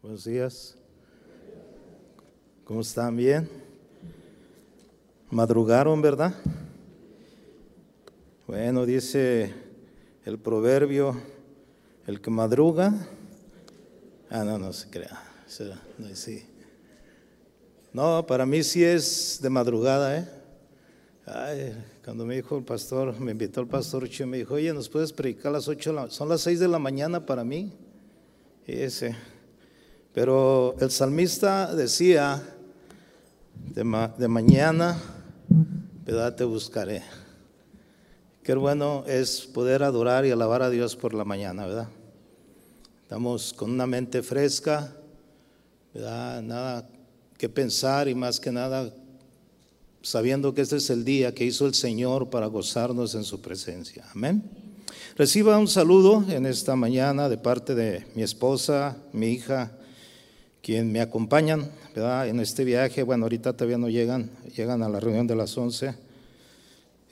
Buenos días. ¿Cómo están? ¿Bien? Madrugaron, ¿verdad? Bueno, dice el proverbio, el que madruga, ah, no, no se crea, no, sí. no, para mí sí es de madrugada, ¿eh? Ay, cuando me dijo el pastor, me invitó el pastor Chio, me dijo, oye, ¿nos puedes predicar a las 8? Son las 6 de la mañana para mí. ese. Pero el salmista decía, de, mañana, ¿verdad? Te buscaré. Qué bueno es poder adorar y alabar a Dios por la mañana, ¿verdad? Estamos con una mente fresca, ¿verdad? Nada que pensar y más que nada sabiendo que este es el día que hizo el Señor para gozarnos en su presencia. Amén. Reciba un saludo en esta mañana de parte de mi esposa, mi hija, quien me acompañan ¿verdad? en este viaje. Bueno, ahorita todavía no llegan, llegan a la reunión de las 11.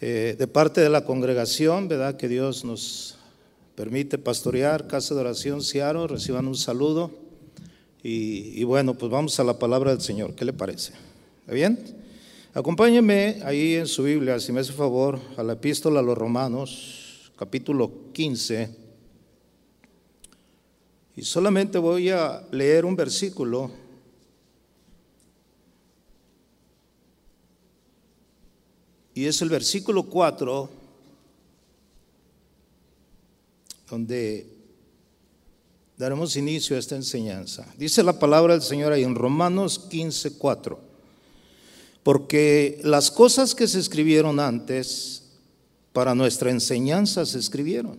Eh, de parte de la congregación, ¿verdad? Que Dios nos permite pastorear, Casa de Oración Ciaro, reciban un saludo. Y, y bueno, pues vamos a la palabra del Señor. ¿Qué le parece? ¿Está bien? Acompáñeme ahí en su Biblia, si me hace favor, a la epístola a los Romanos, capítulo 15. Y solamente voy a leer un versículo. Y es el versículo 4, donde daremos inicio a esta enseñanza. Dice la palabra del Señor ahí en Romanos 15, 4 porque las cosas que se escribieron antes para nuestra enseñanza se escribieron,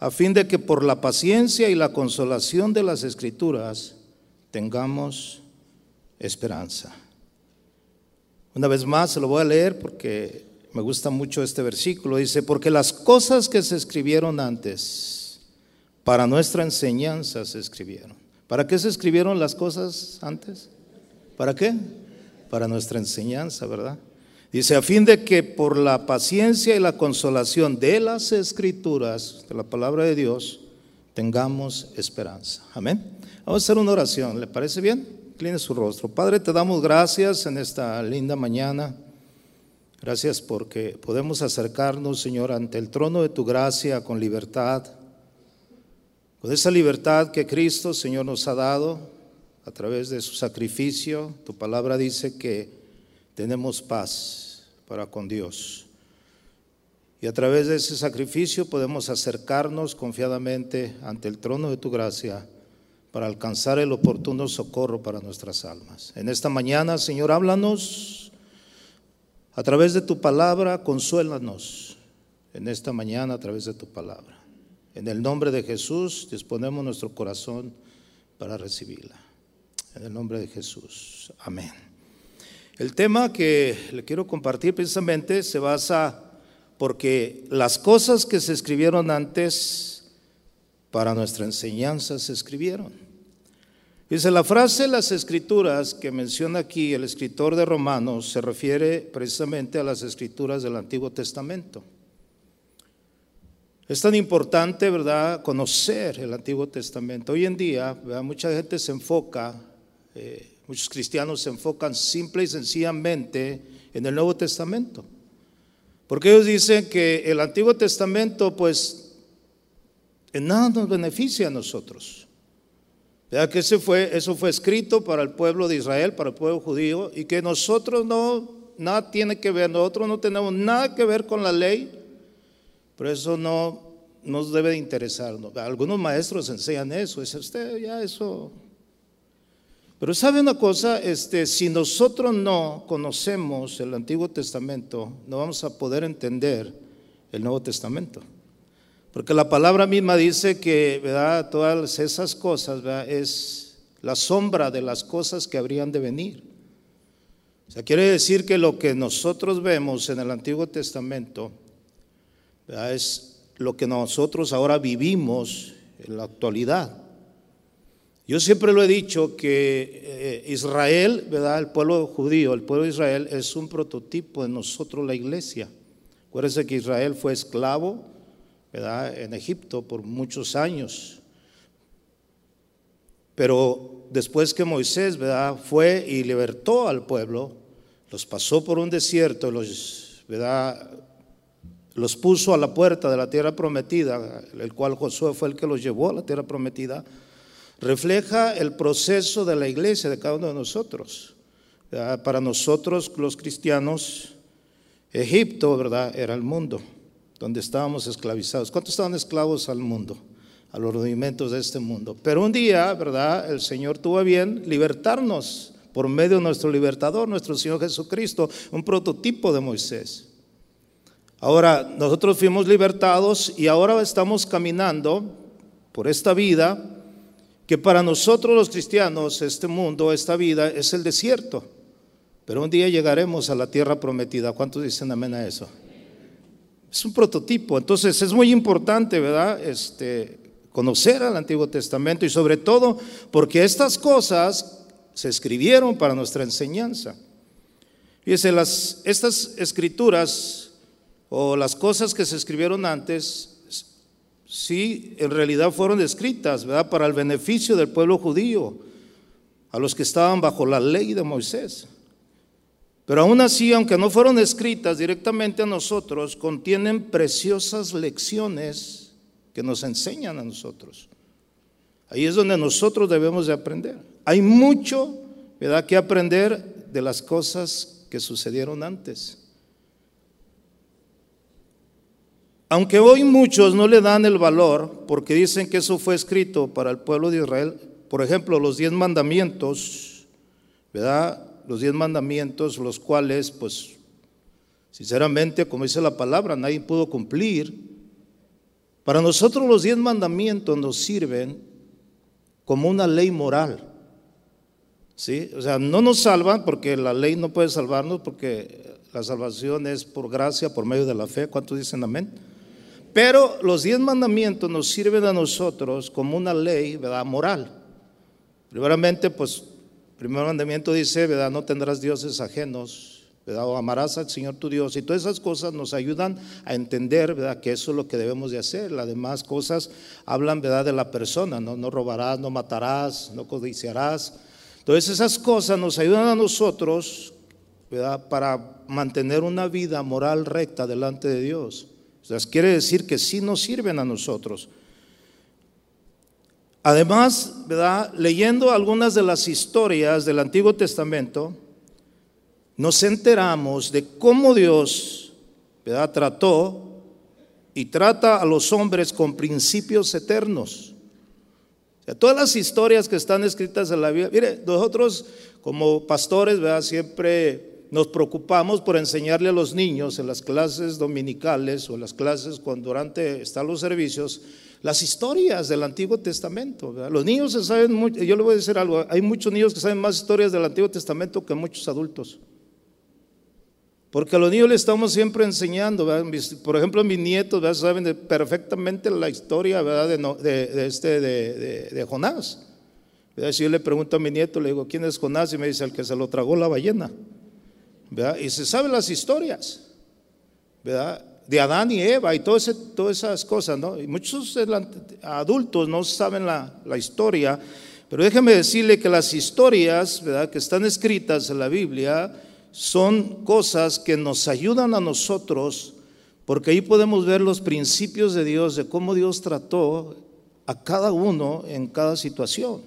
a fin de que por la paciencia y la consolación de las escrituras tengamos esperanza. Una vez más se lo voy a leer porque me gusta mucho este versículo. Dice, porque las cosas que se escribieron antes para nuestra enseñanza se escribieron. ¿Para qué se escribieron las cosas antes? ¿Para qué? para nuestra enseñanza, ¿verdad? Dice, a fin de que por la paciencia y la consolación de las escrituras, de la palabra de Dios, tengamos esperanza. Amén. Vamos a hacer una oración, ¿le parece bien? Incline su rostro. Padre, te damos gracias en esta linda mañana. Gracias porque podemos acercarnos, Señor, ante el trono de tu gracia con libertad, con esa libertad que Cristo, Señor, nos ha dado a través de su sacrificio, tu palabra dice que tenemos paz para con Dios. Y a través de ese sacrificio podemos acercarnos confiadamente ante el trono de tu gracia para alcanzar el oportuno socorro para nuestras almas. En esta mañana, Señor, háblanos a través de tu palabra, consuélanos en esta mañana a través de tu palabra. En el nombre de Jesús disponemos nuestro corazón para recibirla. En el nombre de Jesús. Amén. El tema que le quiero compartir precisamente se basa porque las cosas que se escribieron antes para nuestra enseñanza se escribieron. Dice la frase las escrituras que menciona aquí el escritor de Romanos se refiere precisamente a las escrituras del Antiguo Testamento. Es tan importante, ¿verdad?, conocer el Antiguo Testamento. Hoy en día, mucha gente se enfoca eh, muchos cristianos se enfocan simple y sencillamente en el Nuevo Testamento. Porque ellos dicen que el Antiguo Testamento, pues, en nada nos beneficia a nosotros. Ya que ese fue, eso fue escrito para el pueblo de Israel, para el pueblo judío, y que nosotros no, nada tiene que ver, nosotros no tenemos nada que ver con la ley, pero eso no nos debe de interesarnos. Algunos maestros enseñan eso, es usted ya eso pero sabe una cosa, este, si nosotros no conocemos el Antiguo Testamento, no vamos a poder entender el Nuevo Testamento. Porque la palabra misma dice que ¿verdad? todas esas cosas es la sombra de las cosas que habrían de venir. O sea, quiere decir que lo que nosotros vemos en el Antiguo Testamento es lo que nosotros ahora vivimos en la actualidad. Yo siempre lo he dicho que eh, Israel, ¿verdad? El pueblo judío, el pueblo de Israel es un prototipo de nosotros la iglesia. Acuérdense que Israel fue esclavo, ¿verdad? En Egipto por muchos años. Pero después que Moisés ¿verdad? fue y libertó al pueblo, los pasó por un desierto, los, ¿verdad? los puso a la puerta de la tierra prometida, el cual Josué fue el que los llevó a la tierra prometida, refleja el proceso de la iglesia de cada uno de nosotros. Para nosotros los cristianos, Egipto, ¿verdad? Era el mundo donde estábamos esclavizados. ¿Cuántos estaban esclavos al mundo? A los rudimentos de este mundo. Pero un día, ¿verdad? El Señor tuvo bien libertarnos por medio de nuestro libertador, nuestro Señor Jesucristo, un prototipo de Moisés. Ahora, nosotros fuimos libertados y ahora estamos caminando por esta vida que para nosotros los cristianos este mundo, esta vida es el desierto. Pero un día llegaremos a la tierra prometida. ¿Cuántos dicen amén a eso? Es un prototipo. Entonces es muy importante, ¿verdad? Este, conocer al Antiguo Testamento y sobre todo porque estas cosas se escribieron para nuestra enseñanza. Fíjense, las, estas escrituras o las cosas que se escribieron antes, sí, en realidad fueron escritas, ¿verdad? Para el beneficio del pueblo judío, a los que estaban bajo la ley de Moisés. Pero aún así, aunque no fueron escritas directamente a nosotros, contienen preciosas lecciones que nos enseñan a nosotros. Ahí es donde nosotros debemos de aprender. Hay mucho, ¿verdad?, que aprender de las cosas que sucedieron antes. Aunque hoy muchos no le dan el valor porque dicen que eso fue escrito para el pueblo de Israel, por ejemplo, los diez mandamientos, ¿verdad? los diez mandamientos, los cuales, pues, sinceramente, como dice la palabra, nadie pudo cumplir. Para nosotros los diez mandamientos nos sirven como una ley moral. ¿Sí? O sea, no nos salvan porque la ley no puede salvarnos porque la salvación es por gracia, por medio de la fe. ¿Cuántos dicen amén? Pero los diez mandamientos nos sirven a nosotros como una ley, ¿verdad? Moral. Primeramente, pues primer mandamiento dice, ¿verdad? No tendrás dioses ajenos, ¿verdad? O amarás al Señor tu Dios. Y todas esas cosas nos ayudan a entender, ¿verdad? Que eso es lo que debemos de hacer. Las demás cosas hablan, ¿verdad? De la persona, ¿no? No robarás, no matarás, no codiciarás. Entonces esas cosas nos ayudan a nosotros, ¿verdad? Para mantener una vida moral recta delante de Dios. O sea, quiere decir que sí nos sirven a nosotros. Además, ¿verdad? leyendo algunas de las historias del Antiguo Testamento, nos enteramos de cómo Dios ¿verdad? trató y trata a los hombres con principios eternos. todas las historias que están escritas en la Biblia, mire, nosotros como pastores ¿verdad? siempre nos preocupamos por enseñarle a los niños en las clases dominicales o en las clases cuando durante están los servicios, las historias del Antiguo Testamento. Los niños se saben yo le voy a decir algo, hay muchos niños que saben más historias del Antiguo Testamento que muchos adultos. Porque a los niños les estamos siempre enseñando, por ejemplo, mis nietos saben perfectamente la historia De, este, de, Jonás. Si yo le pregunto a mi nieto, le digo, ¿quién es Jonás? Y me dice, el que se lo tragó la ballena. Y se saben las historias. ¿verdad? de Adán y Eva y todas esas cosas, ¿no? Y muchos adultos no saben la, historia, pero déjeme decirle que las historias, ¿verdad?, que están escritas en la Biblia son cosas que nos ayudan a nosotros, porque ahí podemos ver los principios de Dios, de cómo Dios trató a cada uno en cada situación.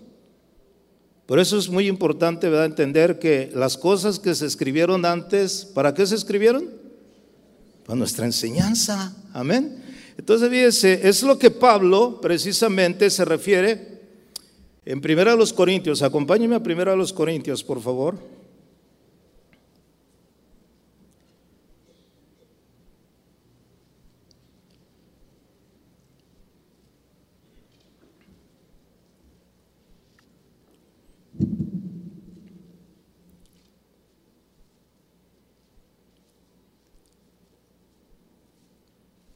Por eso es muy importante, entender que las cosas que se escribieron antes, ¿para qué se escribieron? para nuestra enseñanza. Amén. Entonces, fíjese, es lo que Pablo precisamente se refiere en Primera de los Corintios. Acompáñeme a Primera de los Corintios, por favor.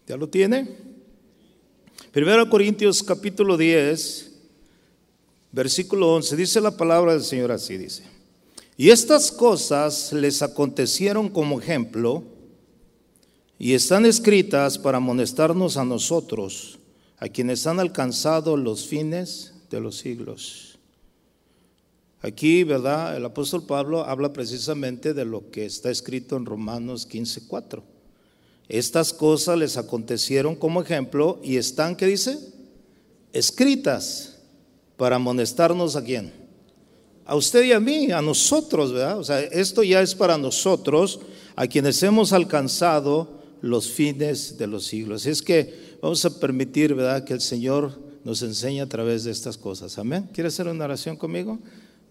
¿Ya lo tiene? Primero Corintios capítulo 10, versículo 11, dice la palabra del Señor así, dice. Y estas cosas les acontecieron como ejemplo y están escritas para amonestarnos a nosotros, a quienes han alcanzado los fines de los siglos. Aquí, ¿verdad? El apóstol Pablo habla precisamente de lo que está escrito en Romanos 15:4. Estas cosas les acontecieron como ejemplo y están, ¿qué dice? Escritas para amonestarnos a quién? A usted y a mí, a nosotros, ¿verdad? O sea, esto ya es para nosotros, a quienes hemos alcanzado los fines de los siglos. Es que vamos a permitir, ¿verdad?, que el Señor nos enseñe a través de estas cosas. Amén. ¿Quiere hacer una oración conmigo?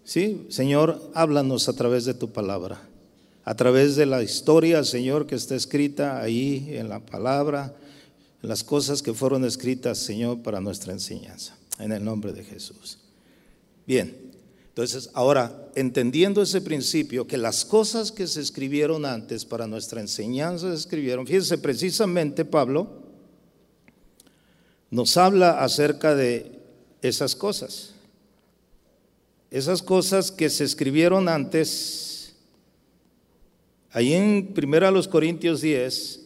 Sí, Señor, háblanos a través de tu palabra, a través de la historia, Señor, que está escrita ahí en la palabra, las cosas que fueron escritas, Señor, para nuestra enseñanza. En el nombre de Jesús. Bien, entonces, ahora, entendiendo ese principio, que las cosas que se escribieron antes para nuestra enseñanza se escribieron, fíjense, precisamente Pablo nos habla acerca de esas cosas. Esas cosas que se escribieron antes, ahí en 1 Corintios 10,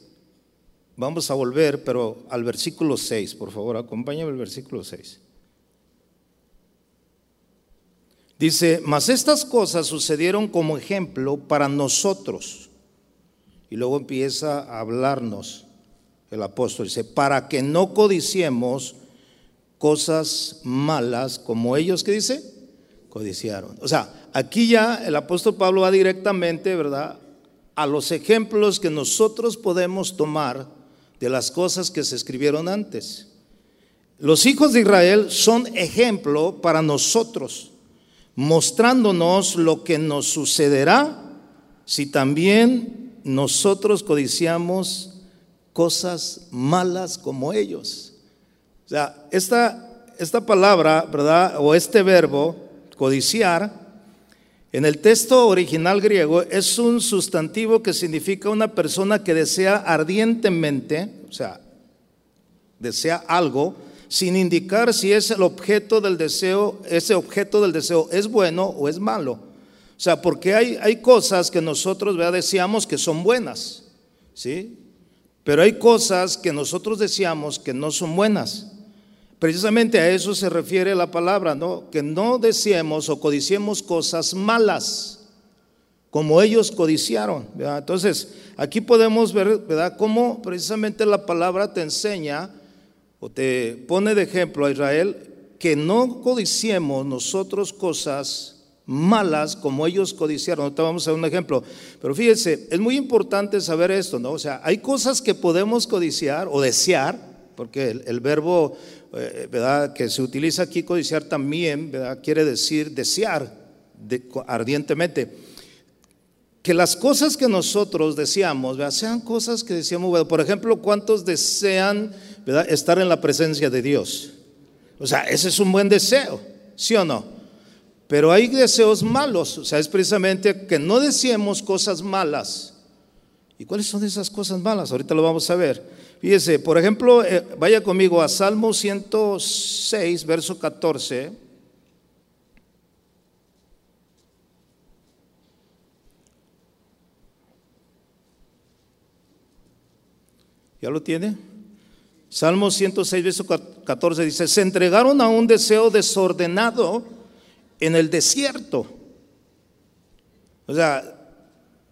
vamos a volver, pero al versículo 6, por favor, acompáñame al versículo 6. Dice, mas estas cosas sucedieron como ejemplo para nosotros. Y luego empieza a hablarnos el apóstol. Dice, para que no codiciemos cosas malas como ellos, ¿qué dice? Codiciaron. O sea, aquí ya el apóstol Pablo va directamente, ¿verdad? A los ejemplos que nosotros podemos tomar de las cosas que se escribieron antes. Los hijos de Israel son ejemplo para nosotros mostrándonos lo que nos sucederá si también nosotros codiciamos cosas malas como ellos. O sea, esta, esta palabra, ¿verdad? O este verbo, codiciar, en el texto original griego es un sustantivo que significa una persona que desea ardientemente, o sea, desea algo, sin indicar si es el objeto del deseo, ese objeto del deseo es bueno o es malo. O sea, porque hay, hay cosas que nosotros deseamos que son buenas, ¿sí? Pero hay cosas que nosotros deseamos que no son buenas. Precisamente a eso se refiere la palabra, ¿no? Que no deseemos o codiciemos cosas malas, como ellos codiciaron. Entonces, aquí podemos ver, ¿verdad?, cómo precisamente la palabra te enseña o te pone de ejemplo a Israel que no codiciemos nosotros cosas malas como ellos codiciaron. Ahorita vamos a un ejemplo. Pero fíjense, es muy importante saber esto, ¿no? O sea, hay cosas que podemos codiciar o desear, porque el, verbo, eh. Que se utiliza aquí, codiciar también. Quiere decir desear ardientemente que las cosas que nosotros deseamos sean cosas que deseamos, por ejemplo, ¿cuántos desean estar en la presencia de Dios? O sea, ese es un buen deseo, ¿sí o no? Pero hay deseos malos, o sea, es precisamente que no deseemos cosas malas. ¿Y cuáles son esas cosas malas? Ahorita lo vamos a ver. Fíjese, por ejemplo, eh, vaya conmigo a Salmo 106, verso 14. ¿Ya lo tiene? Salmo 106, verso 14 dice, se entregaron a un deseo desordenado en el desierto. O sea,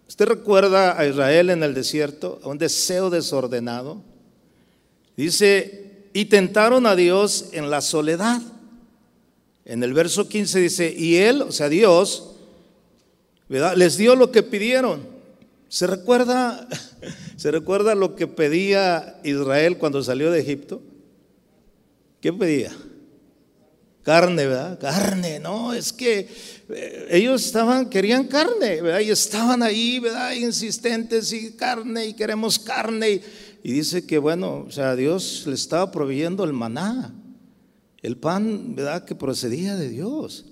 ¿usted recuerda a Israel en el desierto? A un deseo desordenado. Dice, y tentaron a Dios en la soledad. En el verso 15 dice, y él, o sea, Dios, ¿verdad? les dio lo que pidieron. ¿Se recuerda, ¿Se recuerda lo que pedía Israel cuando salió de Egipto? ¿Qué pedía? Carne, ¿verdad? Carne, no, es que eh, ellos estaban, querían carne, ¿verdad? Y estaban ahí, ¿verdad? Insistentes y carne y queremos carne. Y, y dice que, bueno, o sea, Dios le estaba proveyendo el maná, el pan, ¿verdad? Que procedía de Dios.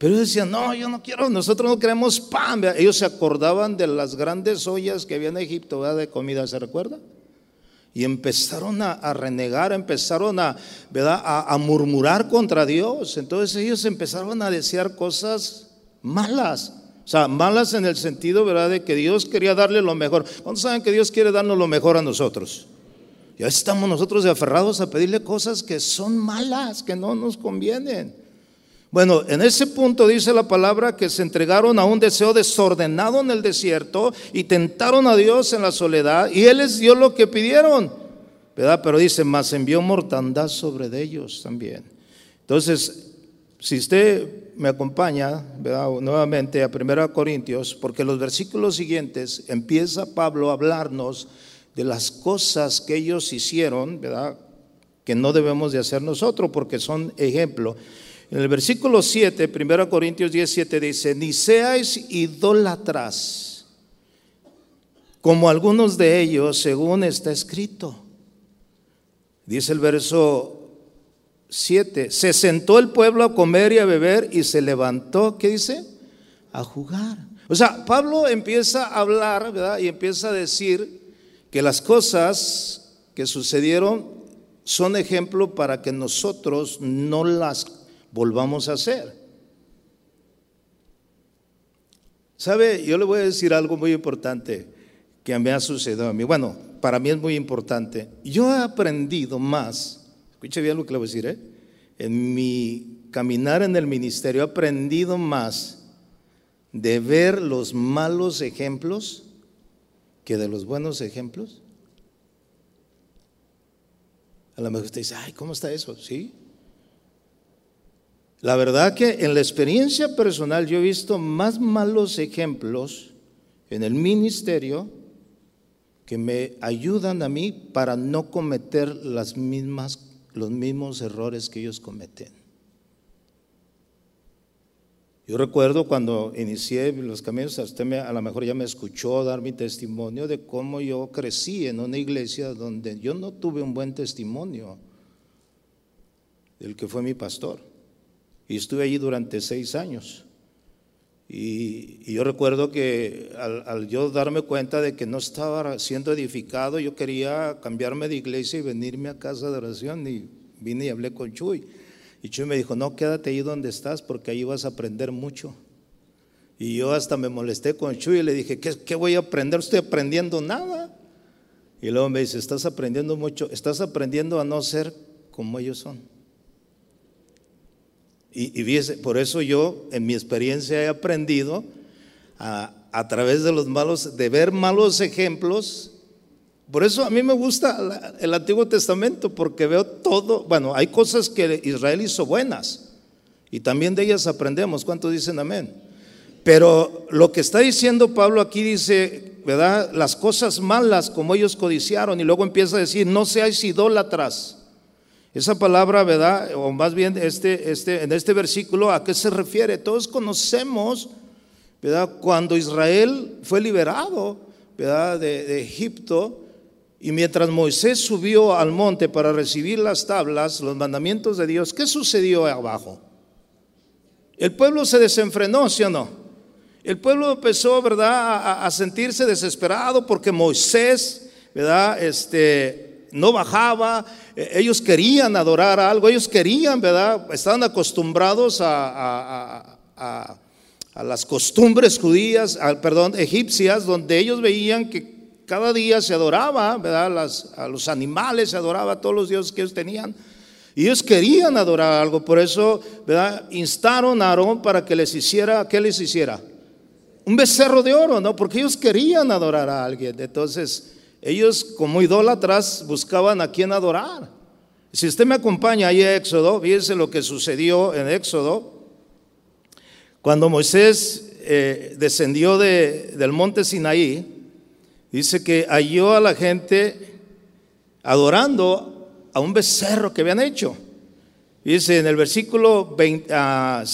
Pero ellos decían, no, yo no quiero, nosotros no queremos pan. Ellos se acordaban de las grandes ollas que había en Egipto de comida, ¿se recuerda? Y empezaron a, renegar, empezaron a, ¿verdad? A, murmurar contra Dios. Entonces ellos empezaron a desear cosas malas. O sea, malas en el sentido, ¿verdad?, de que Dios quería darle lo mejor. ¿Cuántos saben que Dios quiere darnos lo mejor a nosotros? Ya estamos nosotros aferrados a pedirle cosas que son malas, que no nos convienen. Bueno, en ese punto dice la palabra que se entregaron a un deseo desordenado en el desierto y tentaron a Dios en la soledad y Él les dio lo que pidieron, ¿verdad? Pero dice, más envió mortandad sobre ellos también. Entonces, si usted me acompaña. Nuevamente a 1 Corintios, porque los versículos siguientes empieza Pablo a hablarnos de las cosas que ellos hicieron, ¿verdad? Que no debemos de hacer nosotros porque son ejemplo. En el versículo 7, 1 Corintios 17 dice, ni seáis idólatras, como algunos de ellos, según está escrito. Dice el verso 7, se sentó el pueblo a comer y a beber y se levantó, ¿qué dice? A jugar. O sea, Pablo empieza a hablar, ¿verdad? Y empieza a decir que las cosas que sucedieron son ejemplo para que nosotros no las volvamos a hacer. ¿Sabe? Yo le voy a decir algo muy importante que me ha sucedido a mí. Bueno, para mí es muy importante. Yo he aprendido más, escuche bien lo que le voy a decir, ¿eh? en mi caminar en el ministerio he aprendido más de ver los malos ejemplos que de los buenos ejemplos. A lo mejor usted dice, ay, ¿cómo está eso? Sí, la verdad que en la experiencia personal yo he visto más malos ejemplos en el ministerio que me ayudan a mí para no cometer las mismas, los mismos errores que ellos cometen. Yo recuerdo cuando inicié los caminos, usted a lo mejor ya me escuchó dar mi testimonio de cómo yo crecí en una iglesia donde yo no tuve un buen testimonio del que fue mi pastor. Y estuve allí durante seis años. Y, yo recuerdo que al, yo darme cuenta de que no estaba siendo edificado, yo quería cambiarme de iglesia y venirme a casa de oración. Y vine y hablé con Chuy. Y Chuy me dijo, no, quédate ahí donde estás porque ahí vas a aprender mucho. Y yo hasta me molesté con Chuy y le dije, ¿qué, qué voy a aprender? Estoy aprendiendo nada. Y luego me dice, estás aprendiendo mucho, estás aprendiendo a no ser como ellos son. Y, por eso yo en mi experiencia he aprendido a, a, través de los malos, de ver malos ejemplos. Por eso a mí me gusta el Antiguo Testamento, porque veo todo, bueno, hay cosas que Israel hizo buenas y también de ellas aprendemos. ¿Cuántos dicen amén? Pero lo que está diciendo Pablo aquí dice, ¿verdad? Las cosas malas como ellos codiciaron y luego empieza a decir, no seáis idólatras. Esa palabra, ¿verdad? O más bien este, este, en este versículo, ¿a qué se refiere? Todos conocemos, ¿verdad? Cuando Israel fue liberado, ¿verdad? De, Egipto, y mientras Moisés subió al monte para recibir las tablas, los mandamientos de Dios, ¿qué sucedió abajo? El pueblo se desenfrenó, ¿sí o no? El pueblo empezó, ¿verdad?, a, a sentirse desesperado porque Moisés, ¿verdad?, este, no bajaba, eh, ellos querían adorar algo, ellos querían, ¿verdad? Estaban acostumbrados a, las costumbres judías, perdón, egipcias, donde ellos veían que cada día se adoraba, ¿verdad? a los animales se adoraba, a todos los dioses que ellos tenían. Y ellos querían adorar algo, por eso, ¿verdad? Instaron a Aarón para que les hiciera, ¿qué les hiciera? Un becerro de oro, ¿no? Porque ellos querían adorar a alguien. Entonces, ellos como idólatras buscaban a quien adorar. Si usted me acompaña ahí a Éxodo, fíjese lo que sucedió en Éxodo. Cuando Moisés eh, descendió del monte Sinaí, dice que halló a la gente adorando a un becerro que habían hecho. Dice en el versículo 6 ah,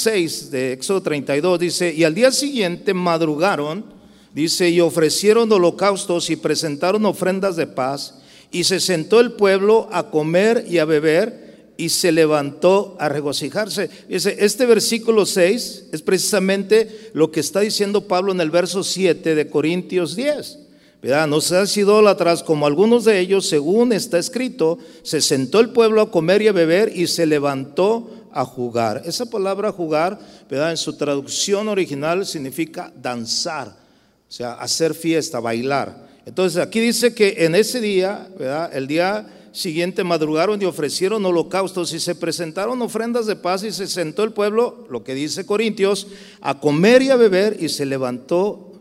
de Éxodo 32, dice, y al día siguiente madrugaron Dice, y ofrecieron holocaustos y presentaron ofrendas de paz, y se sentó el pueblo a comer y a beber, y se levantó a regocijarse. Dice, este versículo 6 es precisamente lo que está diciendo Pablo en el verso 7 de Corintios 10. ¿Verdad? No seas idólatras como algunos de ellos, según está escrito, se sentó el pueblo a comer y a beber y se levantó a jugar. Esa palabra jugar, ¿verdad? En su traducción original significa danzar sea, hacer fiesta, bailar. Entonces aquí dice que en ese día, ¿verdad? el día siguiente madrugaron y ofrecieron holocaustos y se presentaron ofrendas de paz y se sentó el pueblo, lo que dice Corintios, a comer y a beber y se levantó,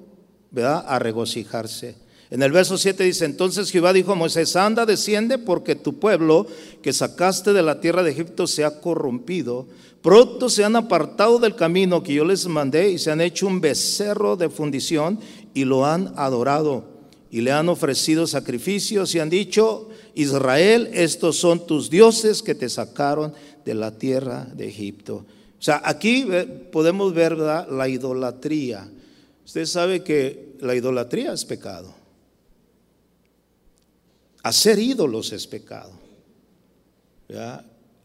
¿verdad?, a regocijarse. En el verso 7 dice, entonces Jehová dijo a Moisés, anda, desciende, porque tu pueblo que sacaste de la tierra de Egipto se ha corrompido. Pronto se han apartado del camino que yo les mandé y se han hecho un becerro de fundición y lo han adorado. Y le han ofrecido sacrificios y han dicho, Israel, estos son tus dioses que te sacaron de la tierra de Egipto. O sea, aquí podemos ver la idolatría. Usted sabe que la idolatría es pecado. Hacer ídolos es pecado.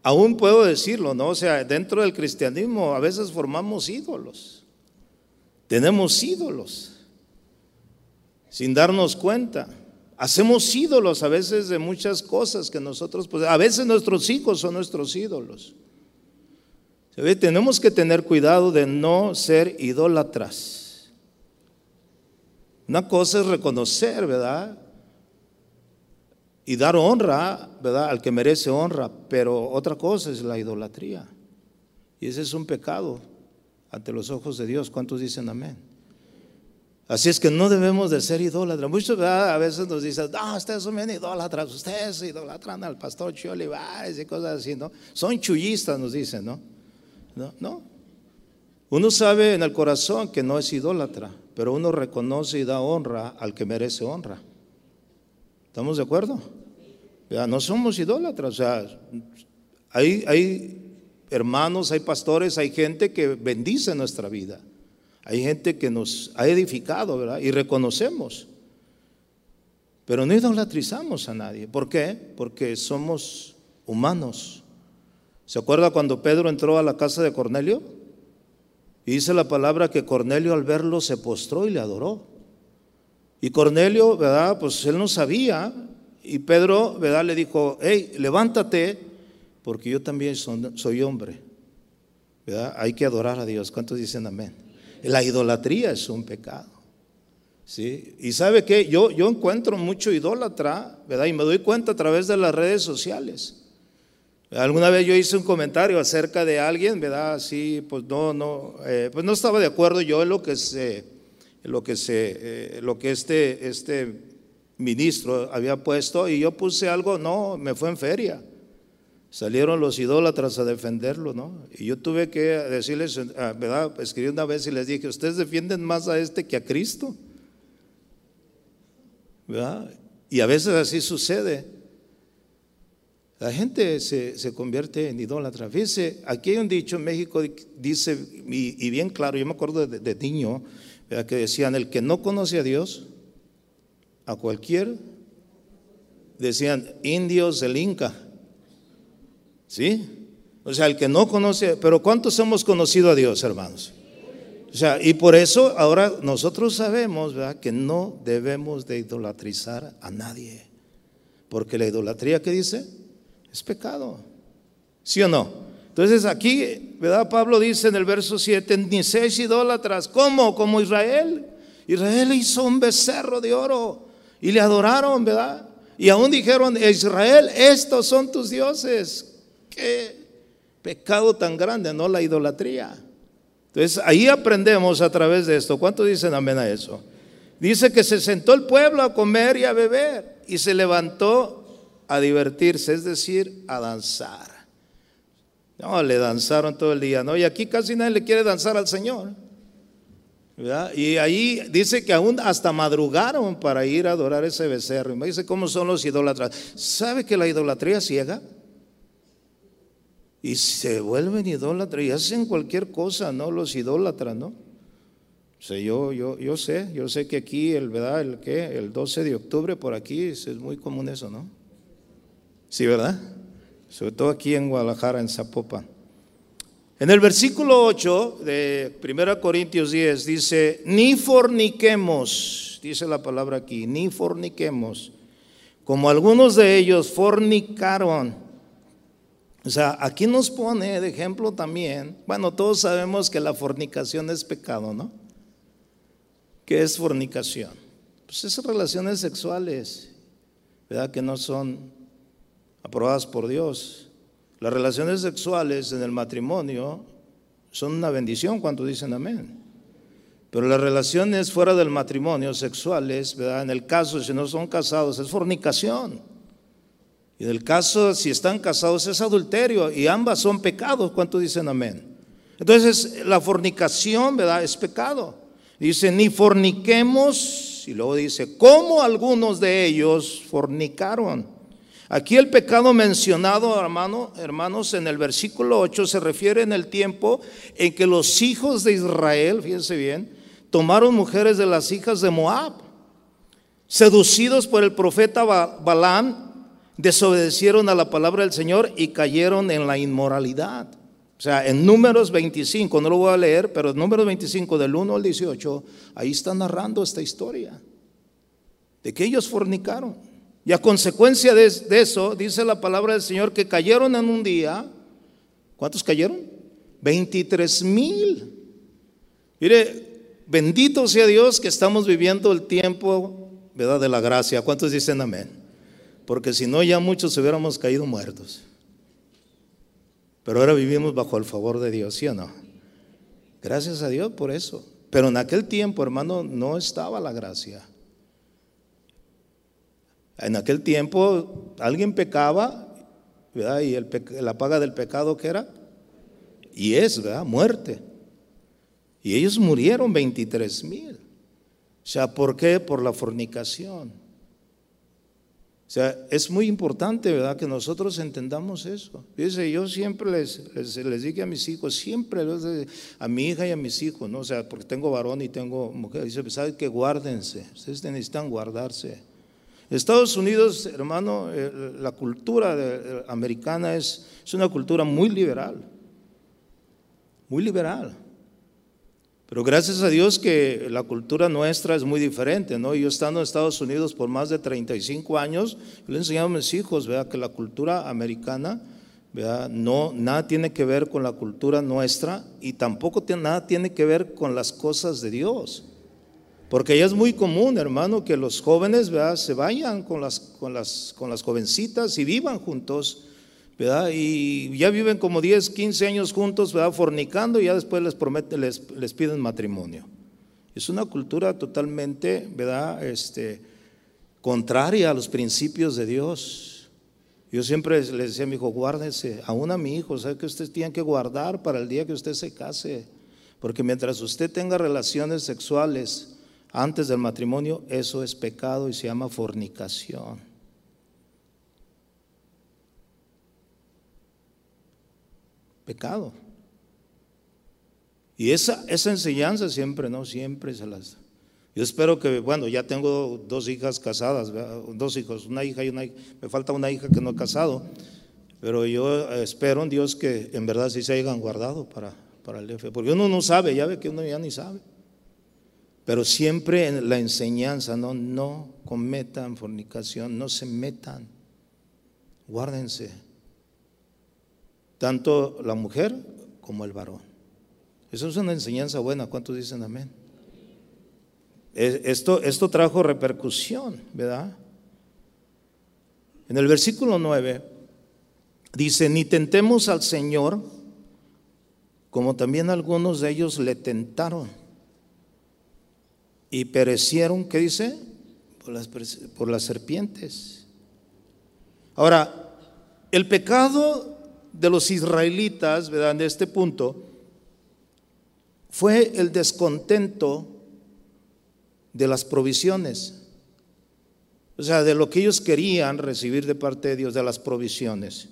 Aún puedo decirlo, ¿no? O sea, dentro del cristianismo a veces formamos ídolos. Tenemos ídolos sin darnos cuenta. Hacemos ídolos a veces de muchas cosas que nosotros, pues, a veces nuestros hijos son nuestros ídolos. Tenemos que tener cuidado de no ser idólatras. Una cosa es reconocer, ¿verdad? y dar honra, ¿verdad? Al que merece honra, pero otra cosa es la idolatría. Y ese es un pecado ante los ojos de Dios. ¿Cuántos dicen amén? Así es que no debemos de ser idólatras. Muchos a veces nos dicen, no, ustedes son bien idólatras, ustedes idolatran al pastor Chiolivares y cosas así, ¿no? Son chullistas, nos dicen, ¿no? No, no. Uno sabe en el corazón que no es idólatra, pero uno reconoce y da honra al que merece honra. ¿Estamos de acuerdo? No somos idólatras. O sea, hay, hay hermanos, hay pastores, hay gente que bendice nuestra vida. Hay gente que nos ha edificado, ¿verdad? Y reconocemos. Pero no idolatrizamos a nadie. ¿Por qué? Porque somos humanos. ¿Se acuerda cuando Pedro entró a la casa de Cornelio? Y dice la palabra que Cornelio al verlo se postró y le adoró. Y Cornelio, ¿verdad? Pues él no sabía. Y Pedro, ¿verdad? Le dijo, hey, levántate, porque yo también soy hombre. ¿verdad? Hay que adorar a Dios. ¿Cuántos dicen amén? La idolatría es un pecado. ¿sí? Y sabe que yo, yo encuentro mucho idólatra, ¿verdad? Y me doy cuenta a través de las redes sociales. Alguna vez yo hice un comentario acerca de alguien, ¿verdad? Sí, pues no, no, eh, pues no estaba de acuerdo yo en lo que se lo que, se, eh, lo que este, este ministro había puesto y yo puse algo, no, me fue en feria. Salieron los idólatras a defenderlo, ¿no? Y yo tuve que decirles, ah, ¿verdad? Escribí una vez y les dije, ustedes defienden más a este que a Cristo. ¿Verdad? Y a veces así sucede. La gente se, se convierte en idólatra. Fíjense, aquí hay un dicho en México, dice, y, bien claro, yo me acuerdo de, de niño, que decían, el que no conoce a Dios, a cualquier, decían, indios del Inca. ¿Sí? O sea, el que no conoce, pero ¿cuántos hemos conocido a Dios, hermanos? O sea, y por eso ahora nosotros sabemos ¿verdad? que no debemos de idolatrizar a nadie. Porque la idolatría que dice es pecado. ¿Sí o no? Entonces aquí, ¿verdad? Pablo dice en el verso 7, ni seis idólatras, ¿cómo? Como Israel. Israel hizo un becerro de oro y le adoraron, ¿verdad? Y aún dijeron, Israel, estos son tus dioses. Qué pecado tan grande, ¿no? La idolatría. Entonces ahí aprendemos a través de esto. ¿Cuántos dicen amén a eso? Dice que se sentó el pueblo a comer y a beber y se levantó a divertirse, es decir, a danzar. No, le danzaron todo el día, ¿no? Y aquí casi nadie le quiere danzar al Señor. Y ahí dice que aún hasta madrugaron para ir a adorar ese becerro. Dice, ¿cómo son los idólatras? ¿Sabe que la idolatría ciega? Y se vuelven idólatras y hacen cualquier cosa, ¿no? Los idólatras, ¿no? Yo, yo, yo sé, yo sé que aquí, el, ¿verdad? El, ¿qué? el 12 de octubre por aquí es muy común eso, ¿no? Sí, ¿verdad? sobre todo aquí en Guadalajara, en Zapopan. En el versículo 8 de 1 Corintios 10 dice, ni forniquemos, dice la palabra aquí, ni forniquemos, como algunos de ellos fornicaron. O sea, aquí nos pone de ejemplo también, bueno, todos sabemos que la fornicación es pecado, ¿no? ¿Qué es fornicación? Pues esas relaciones sexuales, ¿verdad? Que no son aprobadas por Dios. Las relaciones sexuales en el matrimonio son una bendición cuando dicen amén. Pero las relaciones fuera del matrimonio sexuales, ¿verdad? En el caso, si no son casados, es fornicación. Y en el caso, si están casados, es adulterio. Y ambas son pecados. ¿Cuánto dicen amén? Entonces, la fornicación, ¿verdad? Es pecado. Dice, ni forniquemos. Y luego dice, ¿cómo algunos de ellos fornicaron? Aquí el pecado mencionado, hermano, hermanos, en el versículo 8 se refiere en el tiempo en que los hijos de Israel, fíjense bien, tomaron mujeres de las hijas de Moab. Seducidos por el profeta Balán, desobedecieron a la palabra del Señor y cayeron en la inmoralidad. O sea, en números 25, no lo voy a leer, pero en números 25 del 1 al 18, ahí está narrando esta historia, de que ellos fornicaron. Y a consecuencia de, eso, dice la palabra del Señor, que cayeron en un día, ¿cuántos cayeron? 23 mil. Mire, Bendito sea Dios que estamos viviendo el tiempo. De la gracia. ¿Cuántos dicen amén? Porque si no, ya muchos hubiéramos caído muertos. Pero ahora vivimos bajo el favor de Dios, ¿sí o no? Gracias a Dios por eso. Pero en aquel tiempo, hermano, no estaba la gracia. En aquel tiempo alguien pecaba, ¿verdad? Y la paga del pecado, ¿qué era? Y es, ¿verdad? Muerte. Y ellos murieron 23 mil. O sea, ¿por qué? Por la fornicación. O sea, es muy importante, ¿verdad? Que nosotros entendamos eso. Dice, yo siempre les, les, dije a mis hijos, siempre a mi hija y a mis hijos, ¿no? O sea, porque tengo varón y tengo mujer. Dice, pues, ¿sabe que guárdense? Ustedes necesitan guardarse. Estados Unidos, hermano, eh, la cultura eh, americana es, es una cultura muy liberal. Muy liberal. Pero gracias a Dios que la cultura nuestra es muy diferente, ¿no? Yo estando en Estados Unidos por más de 35 años, le he enseñado a mis hijos, vea, que la cultura americana, vea, no, nada tiene que ver con la cultura nuestra y tampoco nada tiene que ver con las cosas de Dios. Porque ya es muy común, hermano, que los jóvenes, vea, se vayan con las, con las, con las jovencitas y vivan juntos y ya viven como 10, 15 años juntos, ¿verdad? Fornicando y ya después les prometen, les, les piden matrimonio. Es una cultura totalmente, ¿verdad? Este, contraria a los principios de Dios. Yo siempre les decía a mi hijo, guárdese, aún a mi hijo, ¿sabe que usted tiene que guardar para el día que usted se case? Porque mientras usted tenga relaciones sexuales antes del matrimonio, eso es pecado y se llama fornicación. Pecado. Y esa, esa enseñanza siempre, ¿no? Siempre se las... Yo espero que, bueno, ya tengo dos hijas casadas, dos hijos, una hija y una hija. Me falta una hija que no he casado, pero yo espero en Dios que en verdad sí se hayan guardado para, para el jefe. Porque uno no sabe, ya ve que uno ya ni sabe. Pero siempre en la enseñanza, no, no cometan fornicación, no se metan, guárdense tanto la mujer como el varón. Eso es una enseñanza buena. ¿Cuántos dicen amén? Esto, esto trajo repercusión, ¿verdad? En el versículo 9 dice, ni tentemos al Señor, como también algunos de ellos le tentaron y perecieron, ¿qué dice? Por las, por las serpientes. Ahora, el pecado de los israelitas, ¿verdad? En este punto, fue el descontento de las provisiones. O sea, de lo que ellos querían recibir de parte de Dios, de las provisiones.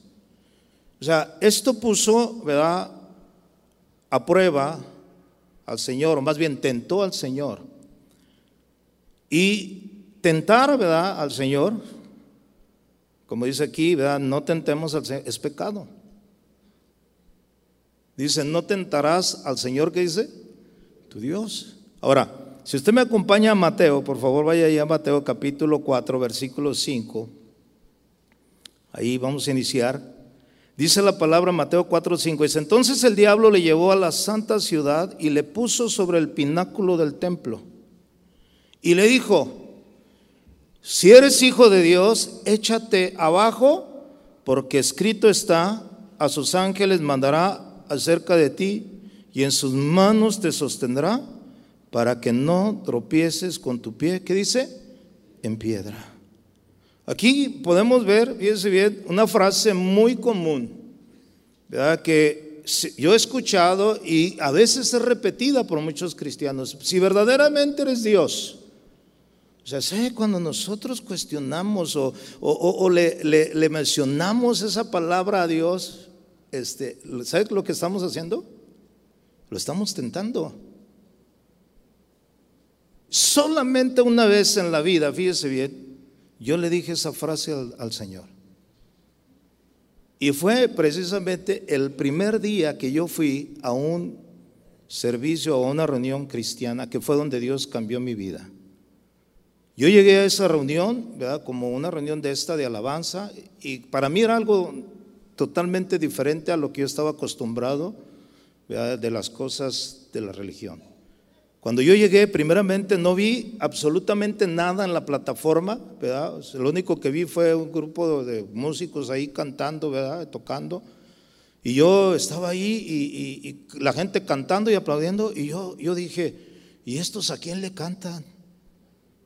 O sea, esto puso, ¿verdad? A prueba al Señor, o más bien tentó al Señor. Y tentar, ¿verdad? Al Señor, como dice aquí, ¿verdad? No tentemos al Señor, es pecado. Dice, no tentarás al Señor que dice, tu Dios. Ahora, si usted me acompaña a Mateo, por favor vaya allá a Mateo capítulo 4, versículo 5. Ahí vamos a iniciar. Dice la palabra Mateo 4, 5. Dice, entonces el diablo le llevó a la santa ciudad y le puso sobre el pináculo del templo. Y le dijo, si eres hijo de Dios, échate abajo porque escrito está, a sus ángeles mandará acerca de ti y en sus manos te sostendrá para que no tropieces con tu pie, ¿qué dice? En piedra. Aquí podemos ver, fíjense bien, una frase muy común, ¿verdad? Que yo he escuchado y a veces es repetida por muchos cristianos. Si verdaderamente eres Dios, o sea, ¿sabe cuando nosotros cuestionamos o, le, mencionamos esa palabra a Dios? Este, ¿Sabe lo que estamos haciendo? Lo estamos tentando. Solamente una vez en la vida, fíjese bien, yo le dije esa frase al, Señor. Y fue precisamente el primer día que yo fui a un servicio a una reunión cristiana, que fue donde Dios cambió mi vida. Yo llegué a esa reunión, ¿verdad? como una reunión de esta de alabanza, y para mí era algo totalmente diferente a lo que yo estaba acostumbrado de las cosas de la religión. Cuando yo llegué, primeramente no vi absolutamente nada en la plataforma, ¿verdad? lo único que vi fue un grupo de músicos ahí cantando, ¿verdad? tocando. Y yo estaba ahí y, y, la gente cantando y aplaudiendo, y yo, yo dije, ¿y estos a quién le cantan?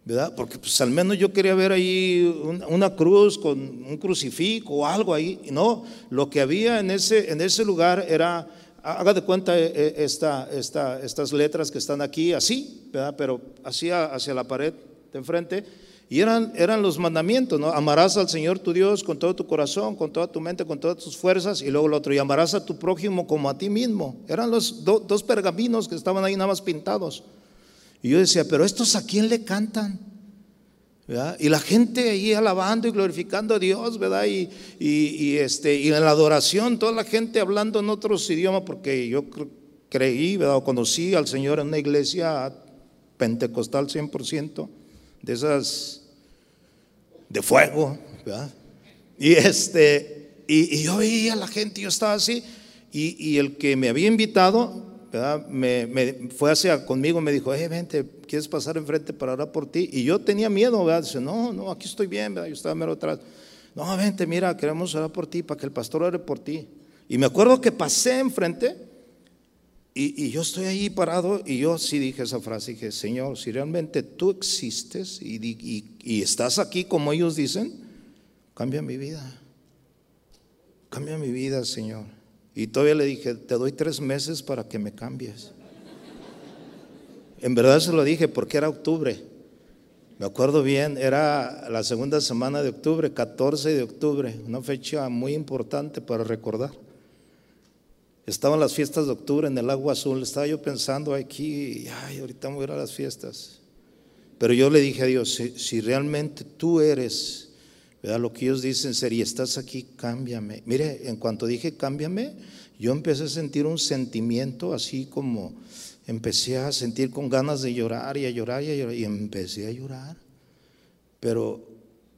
¿Verdad? Porque pues al menos yo quería ver ahí una, cruz con un crucifijo o algo ahí. No, lo que había en ese, en ese lugar era, haga de cuenta eh, eh, esta, esta, estas letras que están aquí, así, ¿verdad? Pero así hacia la pared de enfrente. Y eran, eran los mandamientos, ¿no? Amarás al Señor tu Dios con todo tu corazón, con toda tu mente, con todas tus fuerzas. Y luego lo otro, y amarás a tu prójimo como a ti mismo. Eran los dos pergaminos que estaban ahí nada más pintados. Y yo decía, pero estos a quién le cantan? Y la gente ahí alabando y glorificando a Dios, ¿verdad? Y, y, este, y en la adoración, toda la gente hablando en otros idiomas, porque yo creí, ¿verdad? O conocí al Señor en una iglesia pentecostal 100%, de esas de fuego, ¿verdad? Y, este, y, y yo veía a la gente, yo estaba así, y, y el que me había invitado, me, fue hacia conmigo, me dijo, hey, vente, ¿quieres pasar enfrente para orar por ti? Y yo tenía miedo, ¿verdad? Dice, no, no, aquí estoy bien. Yo estaba mero atrás. No, vente, mira, queremos orar por ti, para que el pastor ore por ti. Y me acuerdo que pasé enfrente y, y yo estoy ahí parado y yo sí dije esa frase, dije, Señor, si realmente tú existes y, y estás aquí como ellos dicen, cambia mi vida. Cambia mi vida, Señor. Y todavía le dije, te doy tres meses para que me cambies. En verdad se lo dije porque era octubre. Me acuerdo bien, era la segunda semana de octubre, 14 de octubre, una fecha muy importante para recordar. Estaban las fiestas de octubre en el agua azul, estaba yo pensando aquí, ay, ahorita voy a ir a las fiestas. Pero yo le dije a Dios, si, si realmente tú eres lo que ellos dicen ser, y estás aquí, cámbiame. Mire, en cuanto dije cámbiame, yo empecé a sentir un sentimiento así como, empecé a sentir con ganas de llorar y a llorar y a llorar, y empecé a llorar. Pero,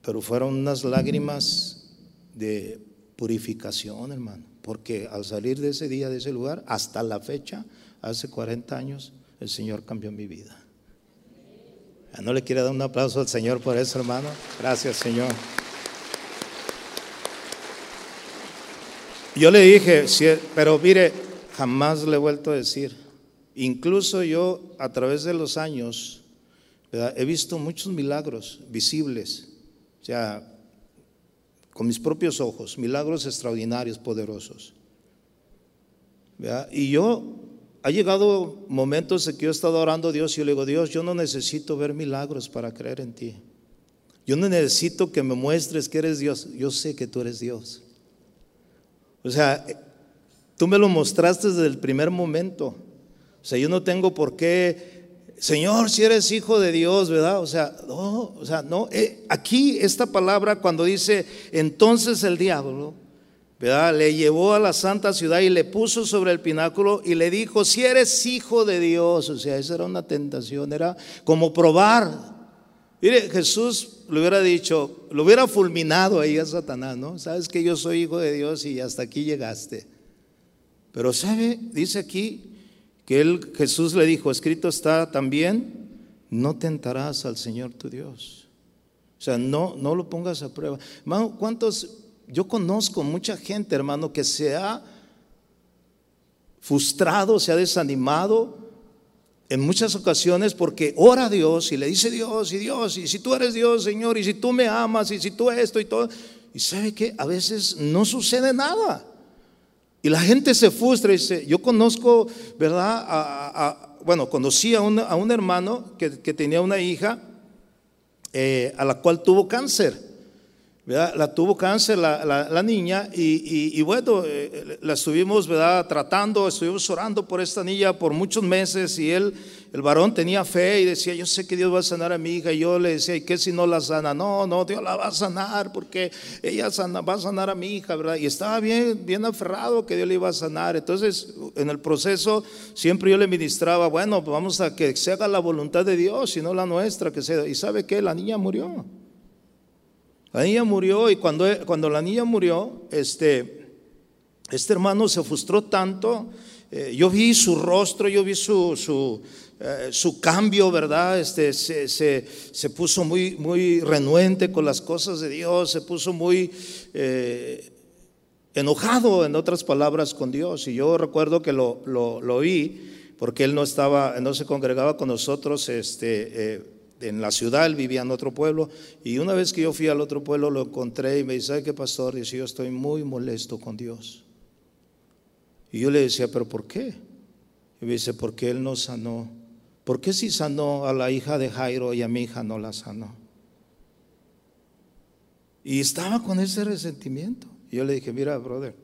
pero fueron unas lágrimas de purificación, hermano, porque al salir de ese día, de ese lugar, hasta la fecha, hace 40 años, el Señor cambió mi vida. ¿No le quiere dar un aplauso al Señor por eso, hermano? Gracias, Señor. Yo le dije, pero mire, jamás le he vuelto a decir. Incluso yo a través de los años he visto muchos milagros visibles, o sea, con mis propios ojos, milagros extraordinarios, poderosos. Y yo, ha llegado momentos en que yo he estado orando a Dios y yo le digo, Dios, yo no necesito ver milagros para creer en ti. Yo no necesito que me muestres que eres Dios. Yo sé que tú eres Dios. O sea, tú me lo mostraste desde el primer momento. O sea, yo no tengo por qué, Señor, si eres hijo de Dios, ¿verdad? O sea, no, o sea, no. Eh, aquí esta palabra cuando dice, entonces el diablo, ¿verdad? Le llevó a la santa ciudad y le puso sobre el pináculo y le dijo, si eres hijo de Dios, o sea, esa era una tentación, era como probar Mire, Jesús le hubiera dicho, lo hubiera fulminado ahí a Satanás, ¿no? Sabes que yo soy hijo de Dios y hasta aquí llegaste. Pero sabe, dice aquí que él, Jesús le dijo, escrito está también, no tentarás al Señor tu Dios. O sea, no, no lo pongas a prueba. ¿cuántos yo conozco mucha gente, hermano, que se ha frustrado, se ha desanimado en muchas ocasiones porque ora a Dios y le dice Dios y Dios, y si tú eres Dios, Señor, y si tú me amas, y si tú esto y todo. Y sabe que a veces no sucede nada. Y la gente se frustra y dice, yo conozco, ¿verdad? bueno, conocí a un, a un hermano que, tenía una hija eh, a la cual tuvo cáncer. La tuvo cáncer la, niña y, bueno, eh, la estuvimos ¿verdad? tratando, estuvimos orando por esta niña por muchos meses y él, el varón tenía fe y decía, yo sé que Dios va a sanar a mi hija y yo le decía, ¿y qué si no la sana? No, no, Dios la va a sanar porque ella va a sanar a mi hija, ¿verdad? Y estaba bien, bien aferrado que Dios le iba a sanar. Entonces, en el proceso siempre yo le ministraba, bueno, pues vamos a que se haga la voluntad de Dios y no la nuestra, que sea. Y sabe que la niña murió. La niña murió y cuando, cuando la niña murió, este, este hermano se frustró tanto. Eh, yo vi su rostro, yo vi su, su, eh, su cambio, ¿verdad? Este, se, se, se, puso muy, muy renuente con las cosas de Dios, se puso muy eh, enojado, en otras palabras, con Dios. Y yo recuerdo que lo, lo, lo vi porque él no estaba, no se congregaba con nosotros, este, en la ciudad, él vivía en otro pueblo, y una vez que yo fui al otro pueblo lo encontré y me dice, ¿sabe qué pastor? Dice, yo estoy muy molesto con Dios. Y yo le decía, ¿pero por qué? Y me dice, porque él no sanó. ¿Por qué si sanó a la hija de Jairo y a mi hija no la sanó? Y estaba con ese resentimiento. Y yo le dije, mira, brother,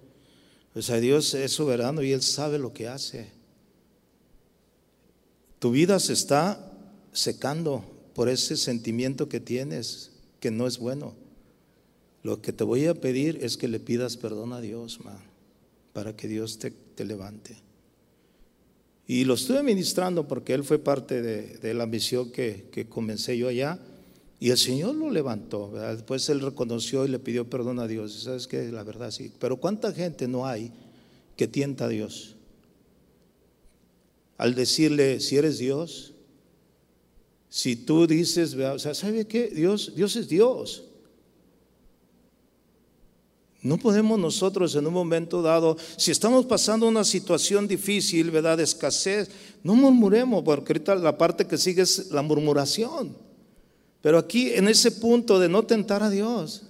pues a Dios es soberano y Él sabe lo que hace. Tu vida se está secando por ese sentimiento que tienes que no es bueno. Lo que te voy a pedir es que le pidas perdón a Dios, para que Dios te, levante. Y lo estuve ministrando porque él fue parte de, la misión que, comencé yo allá. Y el Señor lo levantó. Después él reconoció y le pidió perdón a Dios. ¿Sabes qué? La verdad sí. Pero ¿cuánta gente no hay que tienta a Dios? Al decirle, si eres Dios, si tú dices, o sea, ¿sabe qué? Dios, Dios es Dios. No podemos nosotros en un momento dado, si estamos pasando una situación difícil, ¿verdad? De escasez, no murmuremos, porque ahorita la parte que sigue es la murmuración. Pero aquí, en ese punto de no tentar a Dios,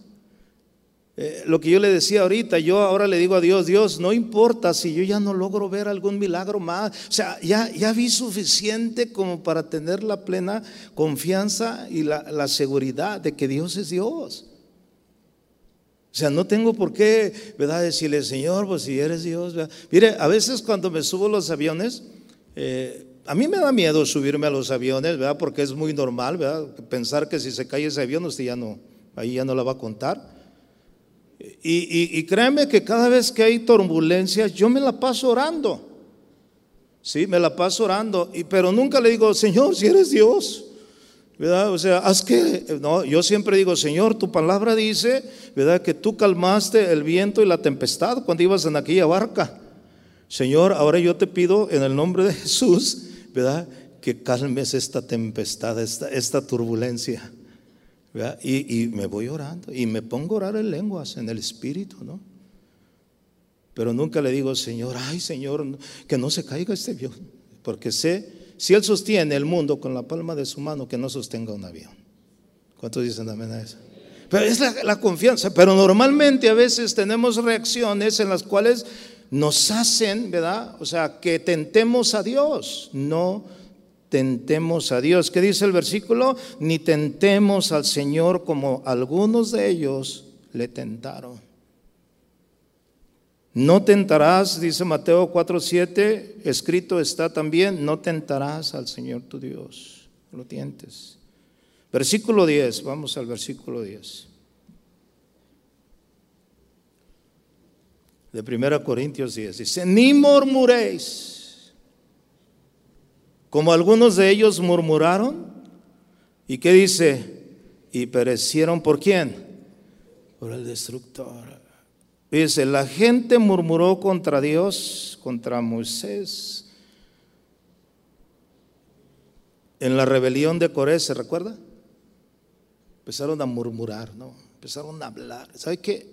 eh, lo que yo le decía ahorita, yo ahora le digo a Dios, Dios, no importa si yo ya no logro ver algún milagro más. O sea, ya, ya vi suficiente como para tener la plena confianza y la, seguridad de que Dios es Dios. O sea, no tengo por qué, ¿verdad? Decirle, Señor, pues si eres Dios. Mire, a veces cuando me subo a los aviones, eh, a mí me da miedo subirme a los aviones, ¿verdad? Porque es muy normal, ¿verdad? Pensar que si se cae ese avión, usted ya no, ahí ya no la va a contar. Y, créeme que cada vez que hay turbulencias, yo me la paso orando. Sí, me la paso orando. Y, pero nunca le digo, Señor, si eres Dios. ¿Verdad? O sea, haz que, no, yo siempre digo, Señor, tu palabra dice, ¿verdad? Que tú calmaste el viento y la tempestad cuando ibas en aquella barca. Señor, ahora yo te pido en el nombre de Jesús, ¿verdad? Que calmes esta tempestad, esta, esta turbulencia. Y, me voy orando y me pongo a orar en lenguas, en el espíritu, ¿no? Pero nunca le digo, Señor, ay Señor, que no se caiga este avión, porque sé, si Él sostiene el mundo con la palma de su mano, que no sostenga un avión. ¿Cuántos dicen amén a eso? Pero es la, la confianza, pero normalmente a veces tenemos reacciones en las cuales nos hacen, ¿verdad? O sea, que tentemos a Dios, no tentemos a Dios. ¿Qué dice el versículo? Ni tentemos al Señor como algunos de ellos le tentaron. No tentarás, dice Mateo 4:7, escrito está también, no tentarás al Señor tu Dios. Lo tientes. Versículo 10, vamos al versículo 10. De 1 Corintios 10 dice, ni murmuréis como algunos de ellos murmuraron. ¿Y qué dice? Y perecieron por quién? Por el destructor. Dice, la gente murmuró contra Dios, contra Moisés. En la rebelión de Coré, ¿se recuerda? Empezaron a murmurar, ¿no? Empezaron a hablar. ¿Sabe qué?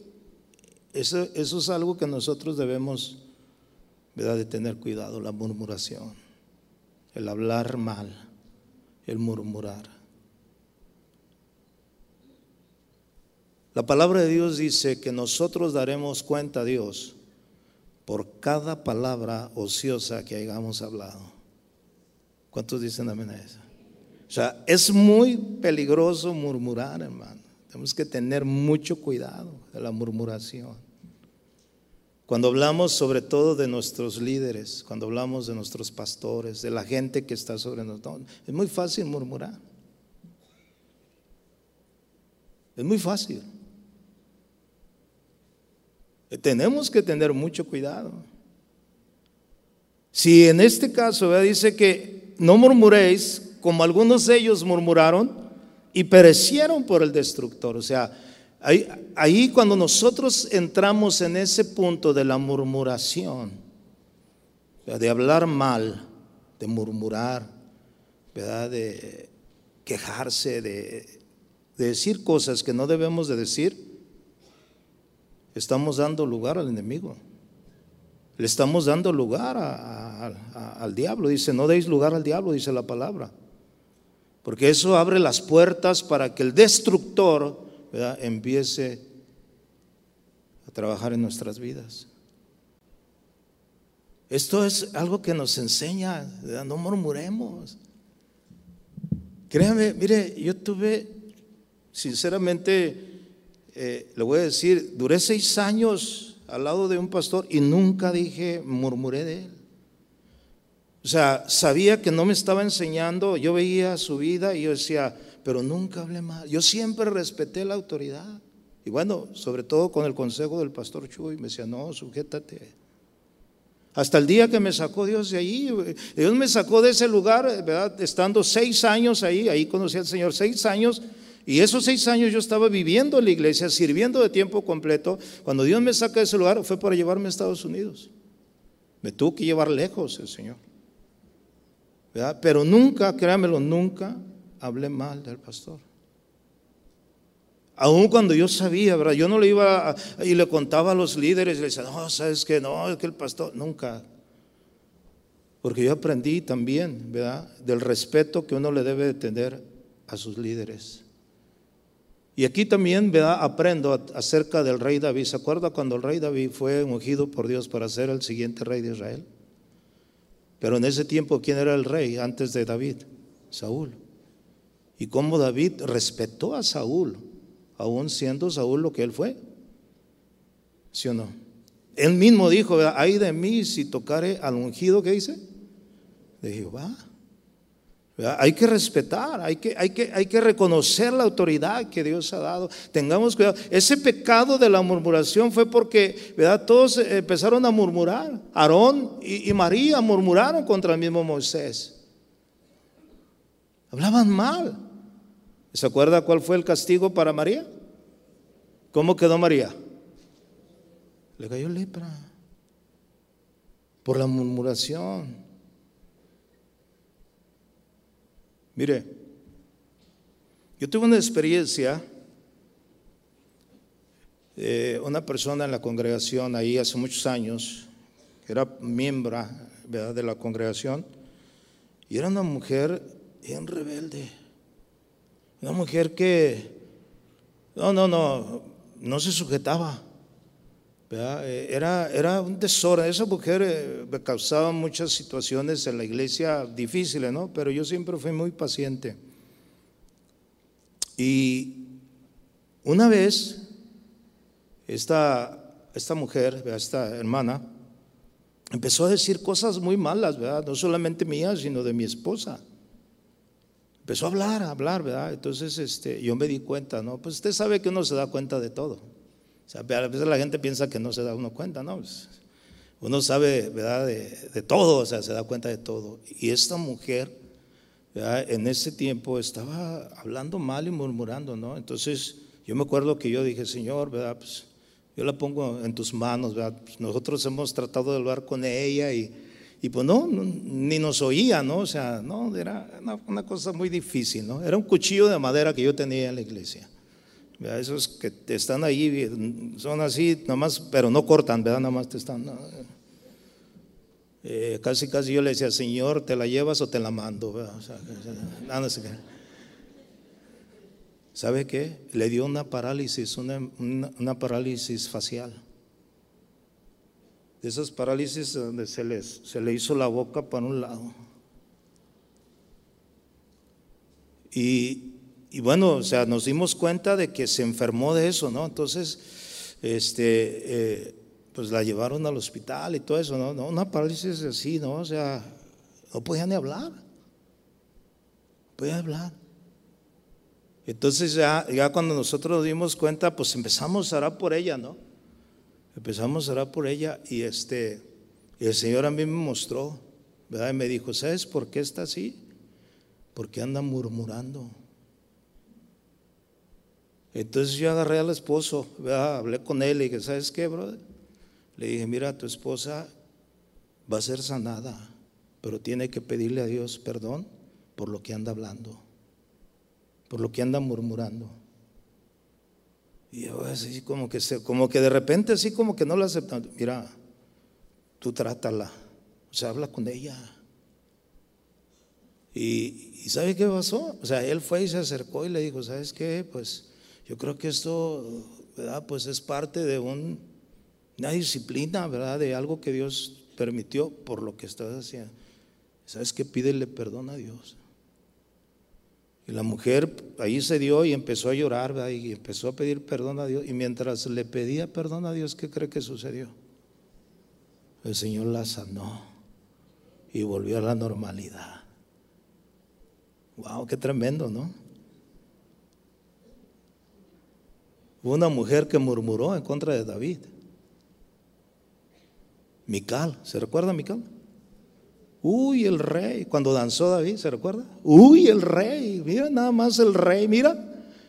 Eso, eso es algo que nosotros debemos ¿verdad? de tener cuidado, la murmuración, el hablar mal, el murmurar. La palabra de Dios dice que nosotros daremos cuenta a Dios por cada palabra ociosa que hayamos hablado. ¿Cuántos dicen amén a eso? O sea, es muy peligroso murmurar, hermano. Tenemos que tener mucho cuidado de la murmuración. Cuando hablamos sobre todo de nuestros líderes, cuando hablamos de nuestros pastores, de la gente que está sobre nosotros, es muy fácil murmurar. Es muy fácil. Tenemos que tener mucho cuidado. Si en este caso dice que no murmuréis, como algunos de ellos murmuraron y perecieron por el destructor. O sea, ahí, ahí cuando nosotros entramos en ese punto de la murmuración, de hablar mal, de murmurar, ¿verdad? de quejarse, de, de decir cosas que no debemos de decir, estamos dando lugar al enemigo. Le estamos dando lugar al diablo. Dice, no deis lugar al diablo, dice la palabra. Porque eso abre las puertas para que el destructor empiece a trabajar en nuestras vidas. Esto es algo que nos enseña, no murmuremos. Créame, mire, yo tuve, sinceramente, eh, le voy a decir, duré seis años al lado de un pastor y nunca dije, murmuré de él. O sea, sabía que no me estaba enseñando, yo veía su vida y yo decía, pero nunca hablé mal. Yo siempre respeté la autoridad. Y bueno, sobre todo con el consejo del pastor Chuy, me decía, no, sujétate. Hasta el día que me sacó Dios de ahí, Dios me sacó de ese lugar, ¿verdad? Estando seis años ahí, ahí conocí al Señor, seis años y esos seis años yo estaba viviendo en la iglesia, sirviendo de tiempo completo. Cuando Dios me saca de ese lugar fue para llevarme a Estados Unidos. Me tuvo que llevar lejos el Señor. Pero nunca, créamelo, nunca hablé mal del pastor. Aún cuando yo sabía, ¿verdad? Yo no le iba y le contaba a los líderes, le decía, no, sabes que no, es que el pastor, nunca. Porque yo aprendí también, ¿verdad? Del respeto que uno le debe tener a sus líderes. Y aquí también aprendo acerca del rey David. ¿Se acuerda cuando el rey David fue ungido por Dios para ser el siguiente rey de Israel? Pero en ese tiempo, ¿quién era el rey antes de David? Saúl. Y cómo David respetó a Saúl, aún siendo Saúl lo que él fue. ¿Sí o no? Él mismo dijo, ay de mí si tocare al ungido, ¿qué dice? De Jehová. Hay que respetar, hay que, hay, que, hay que reconocer la autoridad que Dios ha dado. Tengamos cuidado. Ese pecado de la murmuración fue porque todos empezaron a murmurar. Aarón y María murmuraron contra el mismo Moisés. Hablaban mal. ¿Se acuerda cuál fue el castigo para María? ¿Cómo quedó María? Le cayó lepra por la murmuración. Mire, yo tuve una experiencia, eh, una persona en la congregación ahí hace muchos años, que era miembro de la congregación, y era una mujer bien rebelde, una mujer que, no, no, no, no se sujetaba. Eh, era, era un tesoro. Esa mujer eh, me causaba muchas situaciones en la iglesia difíciles, ¿no? Pero yo siempre fui muy paciente. Y una vez, esta, esta mujer, esta hermana, empezó a decir cosas muy malas, ¿verdad? No solamente mías, sino de mi esposa. Empezó a hablar, a hablar, ¿verdad? Entonces este, yo me di cuenta, ¿no? Pues usted sabe que uno se da cuenta de todo. O sea, a veces la gente piensa que no se da uno cuenta, ¿no? Pues, uno sabe, ¿verdad? De, todo, o sea, se da cuenta de todo. Y esta mujer, ¿verdad? en ese tiempo estaba hablando mal y murmurando, ¿no? Entonces, yo me acuerdo que yo dije, Señor, ¿verdad? Pues yo la pongo en tus manos, ¿verdad? Pues, nosotros hemos tratado de hablar con ella y, y pues no, ni nos oía, ¿no? O sea, no, era una, cosa muy difícil, ¿no? Era un cuchillo de madera que yo tenía en la iglesia Esos que están ahí, son así, nomás, pero no cortan, ¿verdad? Nada más te están. Eh, casi, casi yo le decía, Señor, ¿te la llevas o te la mando? O sea, ¿Sabe qué? Le dio una parálisis, una, una, parálisis facial. De esas parálisis donde se, les, se le hizo la boca para un lado. Y, y bueno, o sea, nos dimos cuenta de que se enfermó de eso, ¿no? Entonces, este, eh, pues la llevaron al hospital y todo eso, ¿no? Una parálisis así, ¿no? O sea, no podía ni hablar. No podía hablar. Entonces ya, ya cuando nosotros nos dimos cuenta, pues empezamos a orar por ella, ¿no? Empezamos a orar por ella y este, y el Señor a mí me mostró, ¿verdad? Y me dijo, ¿sabes por qué está así? Porque anda murmurando. Entonces yo agarré al esposo, hablé con él y dije, ¿sabes qué, brother? Le dije, mira, tu esposa va a ser sanada, pero tiene que pedirle a Dios perdón por lo que anda hablando, por lo que anda murmurando. Y yo así como que, se, como que de repente así como que no la aceptan. Mira, tú trátala, o sea, habla con ella. Y, y ¿sabe qué pasó? O sea, él fue y se acercó y le dijo, ¿sabes qué? Pues yo creo que esto, ¿verdad? Pues es parte de un, una disciplina, ¿verdad? De algo que Dios permitió por lo que estás haciendo. ¿Sabes qué? Pídele perdón a Dios. Y la mujer ahí se dio y empezó a llorar. Y empezó a pedir perdón a Dios. Y mientras le pedía perdón a Dios, ¿qué cree que sucedió? El Señor la sanó y volvió a la normalidad. Wow, qué tremendo, ¿no? Hubo una mujer que murmuró en contra de David. Mical, ¿se recuerda Mical? Uy, el rey, cuando danzó David, ¿se recuerda? Uy, el rey, mira nada más el rey, mira,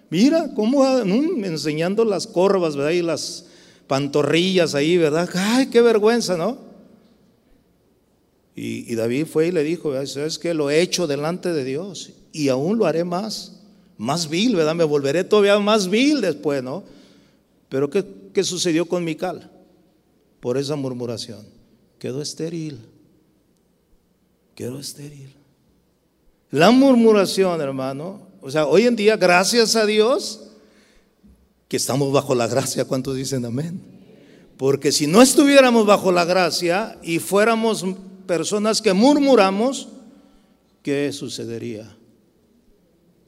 mira cómo enseñando las corvas, ¿verdad? Y las pantorrillas ahí, ¿verdad? Ay, qué vergüenza, ¿no? Y, David fue y le dijo, ¿sabes qué? Lo he hecho delante de Dios y aún lo haré más más vil, ¿verdad? Me volveré todavía más vil después, ¿no? Pero ¿qué, qué sucedió con Mical? Por esa murmuración. Quedó estéril. Quedó estéril. La murmuración, hermano. O sea, hoy en día, gracias a Dios, que estamos bajo la gracia. ¿Cuántos dicen amén? Porque si no estuviéramos bajo la gracia y fuéramos personas que murmuramos, ¿qué sucedería?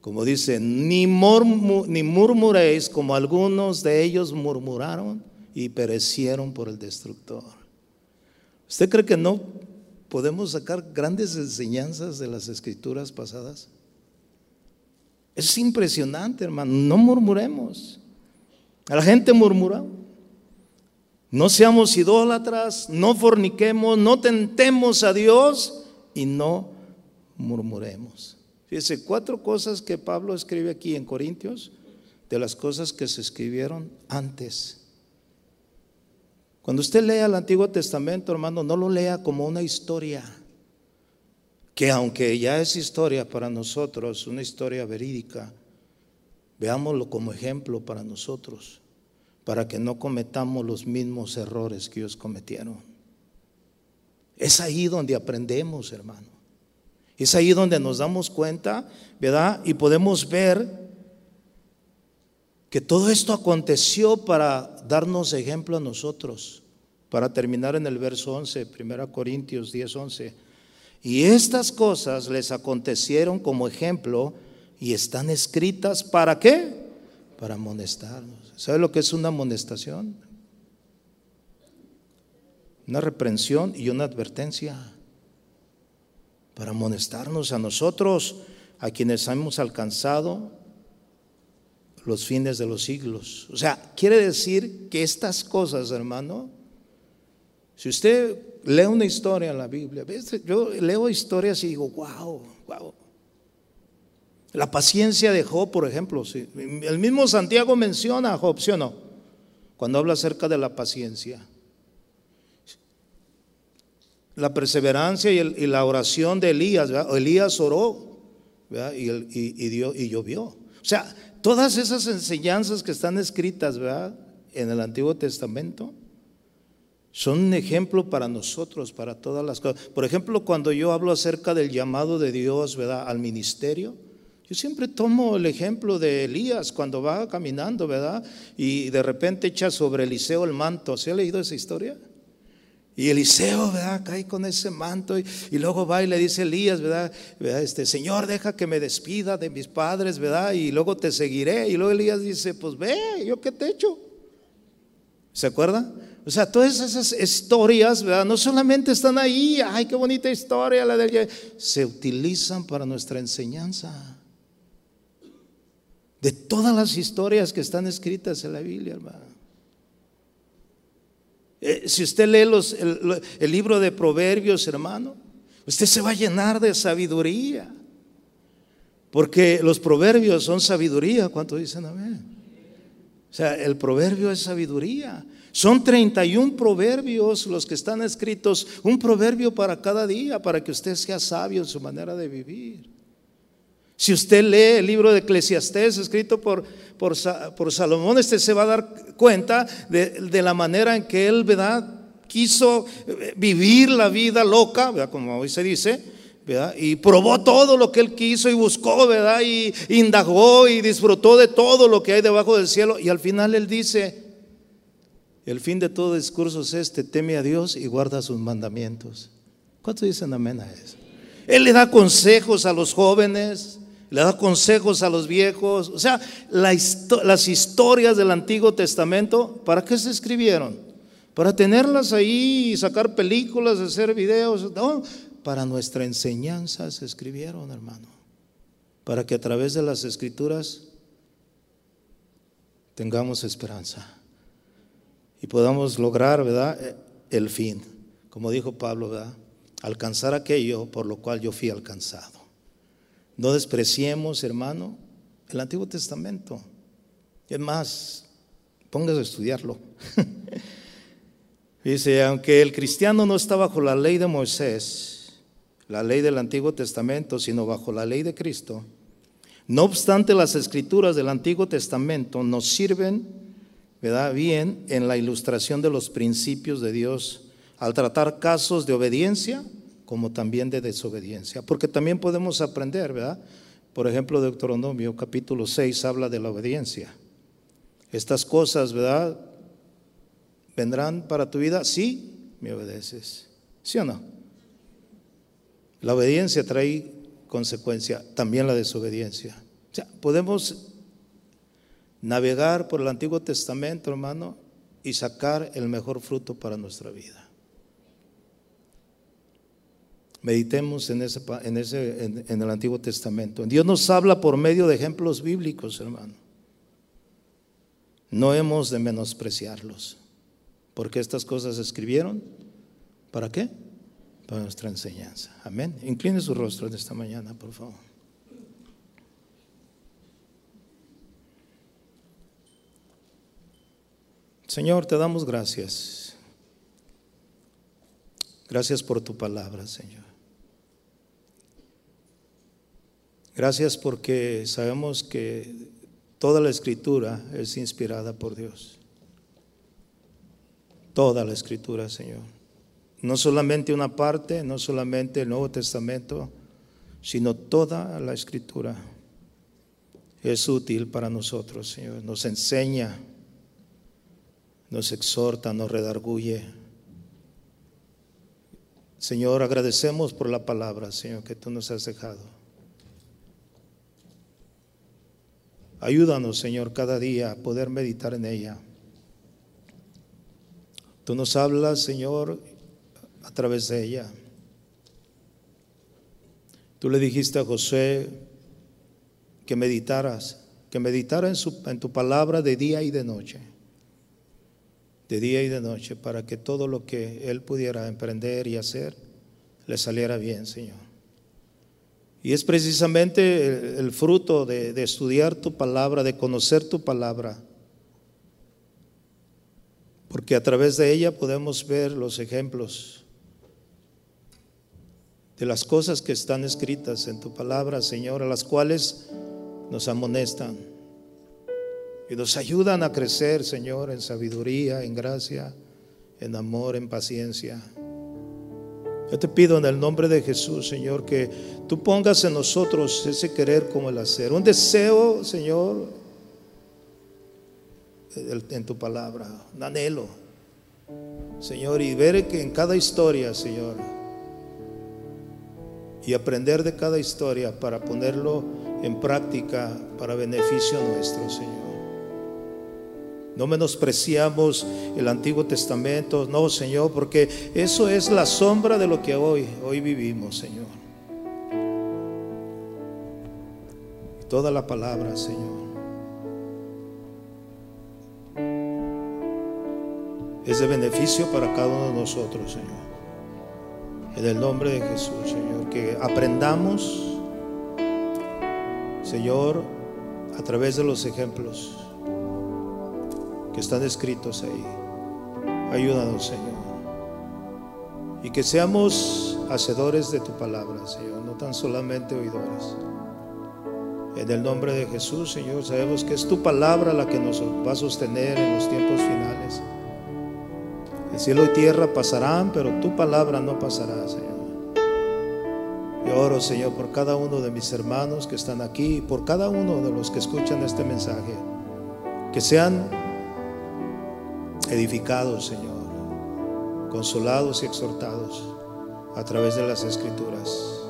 Como dice, ni, ni murmuréis como algunos de ellos murmuraron y perecieron por el destructor. ¿Usted cree que no podemos sacar grandes enseñanzas de las escrituras pasadas? Es impresionante, hermano. No murmuremos. La gente murmura. No seamos idólatras, no forniquemos, no tentemos a Dios y no murmuremos. Fíjese, cuatro cosas que Pablo escribe aquí en Corintios, de las cosas que se escribieron antes. Cuando usted lea el Antiguo Testamento, hermano, no lo lea como una historia, que aunque ya es historia para nosotros, una historia verídica, veámoslo como ejemplo para nosotros, para que no cometamos los mismos errores que ellos cometieron. Es ahí donde aprendemos, hermano. Es ahí donde nos damos cuenta, ¿verdad? Y podemos ver que todo esto aconteció para darnos ejemplo a nosotros. Para terminar en el verso 11, 1 Corintios 10, 11. Y estas cosas les acontecieron como ejemplo y están escritas para qué? Para amonestarnos. ¿Sabe lo que es una amonestación? Una reprensión y una advertencia para amonestarnos a nosotros, a quienes hemos alcanzado los fines de los siglos. O sea, quiere decir que estas cosas, hermano, si usted lee una historia en la Biblia, yo leo historias y digo, wow, wow. La paciencia de Job, por ejemplo, el mismo Santiago menciona a Job, ¿sí o no? Cuando habla acerca de la paciencia la perseverancia y, la oración de Elías. Elías oró Y, y, y llovió. O sea, todas esas enseñanzas que están escritas, ¿verdad? En el Antiguo Testamento, son un ejemplo para nosotros, para todas las cosas. Por ejemplo, cuando yo hablo acerca del llamado de Dios, ¿verdad? Al ministerio, yo siempre tomo el ejemplo de Elías cuando va caminando, ¿verdad? Y de repente echa sobre Eliseo el manto. ¿Se ha leído esa historia? Y Eliseo, ¿verdad? Cae con ese manto y, luego va y le dice Elías, ¿verdad? Este, Señor, deja que me despida de mis padres, ¿verdad? Y luego te seguiré. Y luego Elías dice, pues ve, ¿yo qué te echo? ¿Se acuerda? O sea, todas esas historias, ¿verdad? No solamente están ahí, ay, qué bonita historia la de se utilizan para nuestra enseñanza de todas las historias que están escritas en la Biblia, hermano. Eh, si usted lee los, el, libro de Proverbios, hermano, usted se va a llenar de sabiduría. Porque los proverbios son sabiduría. ¿Cuánto dicen amén? O sea, el proverbio es sabiduría. Son 31 proverbios los que están escritos, un proverbio para cada día, para que usted sea sabio en su manera de vivir. Si usted lee el libro de Eclesiastés escrito por, por, Salomón, este se va a dar cuenta de, la manera en que él, ¿verdad? Quiso eh, vivir la vida loca, ¿verdad? Como hoy se dice, ¿verdad? Y probó todo lo que él quiso y buscó, ¿verdad? Y indagó y disfrutó de todo lo que hay debajo del cielo. Y al final él dice, el fin de todo discurso es este, teme a Dios y guarda sus mandamientos. ¿Cuántos dicen amén a eso? Él le da consejos a los jóvenes, le da consejos a los viejos. O sea, las historias del Antiguo Testamento, ¿para qué se escribieron? Para tenerlas ahí sacar películas, hacer videos. No, para nuestra enseñanza se escribieron, hermano. Para que a través de las escrituras tengamos esperanza y podamos lograr, ¿verdad? El fin. Como dijo Pablo, ¿verdad? Alcanzar aquello por lo cual yo fui alcanzado. No despreciemos, hermano, el Antiguo Testamento. Es más, póngase a estudiarlo. Dice, aunque el cristiano no está bajo la ley de Moisés, la ley del Antiguo Testamento, sino bajo la ley de Cristo, no obstante las escrituras del Antiguo Testamento nos sirven ¿verdad? bien en la ilustración de los principios de Dios al tratar casos de obediencia como también de desobediencia. Porque también podemos aprender, ¿verdad? Por ejemplo, Deuteronomio capítulo 6 habla de la obediencia. Estas cosas, ¿verdad? ¿Vendrán para tu vida? Sí, me obedeces. ¿Sí o no? La obediencia trae consecuencia, también la desobediencia. O sea, podemos navegar por el Antiguo Testamento, hermano, y sacar el mejor fruto para nuestra vida. Meditemos en, ese, en, ese, en, el Antiguo Testamento. Dios nos habla por medio de ejemplos bíblicos, hermano. No hemos de menospreciarlos, porque estas cosas escribieron. ¿Para qué? Para nuestra enseñanza. Amén. Incline su rostro en esta mañana, por favor. Señor, te damos gracias. Gracias por tu palabra, Señor. Gracias porque sabemos que toda la escritura es inspirada por Dios. Toda la escritura, Señor. No solamente una parte, no solamente el Nuevo Testamento, sino toda la escritura es útil para nosotros, Señor. Nos enseña, nos exhorta, nos redarguye. Señor, agradecemos por la palabra, Señor, que tú nos has dejado. Ayúdanos, Señor, cada día a poder meditar en ella. Tú nos hablas, Señor, a través de ella. Tú le dijiste a José que meditaras, que meditara en, en tu palabra de día y de noche, de día y de noche, para que todo lo que él pudiera emprender y hacer le saliera bien, Señor. Y es precisamente el, fruto de, de estudiar tu palabra, de conocer tu palabra. Porque a través de ella podemos ver los ejemplos de las cosas que están escritas en tu palabra, Señor, a las cuales nos amonestan y nos ayudan a crecer, Señor, en sabiduría, en gracia, en amor, en paciencia. Yo te pido en el nombre de Jesús, Señor, que tú pongas en nosotros ese querer como el hacer. Un deseo, Señor, en tu palabra, un anhelo, Señor, y ver que en cada historia, Señor, y aprender de cada historia para ponerlo en práctica para beneficio nuestro, Señor. No menospreciamos el Antiguo Testamento, no, Señor, porque eso es la sombra de lo que hoy, hoy vivimos, Señor. Toda la palabra, Señor. Es de beneficio para cada uno de nosotros, Señor. En el nombre de Jesús, Señor, que aprendamos, Señor, a través de los ejemplos que están escritos ahí. Ayúdanos, Señor. Y que seamos hacedores de tu palabra, Señor, no tan solamente oidores. En el nombre de Jesús, Señor, sabemos que es tu palabra la que nos va a sostener en los tiempos finales. El cielo y tierra pasarán, pero tu palabra no pasará, Señor. Yo oro, Señor, por cada uno de mis hermanos que están aquí por cada uno de los que escuchan este mensaje. Que sean edificados, Señor, consolados y exhortados a través de las escrituras.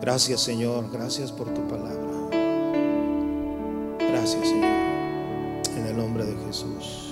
Gracias, Señor, gracias por tu palabra. Gracias, Señor, en el nombre de Jesús.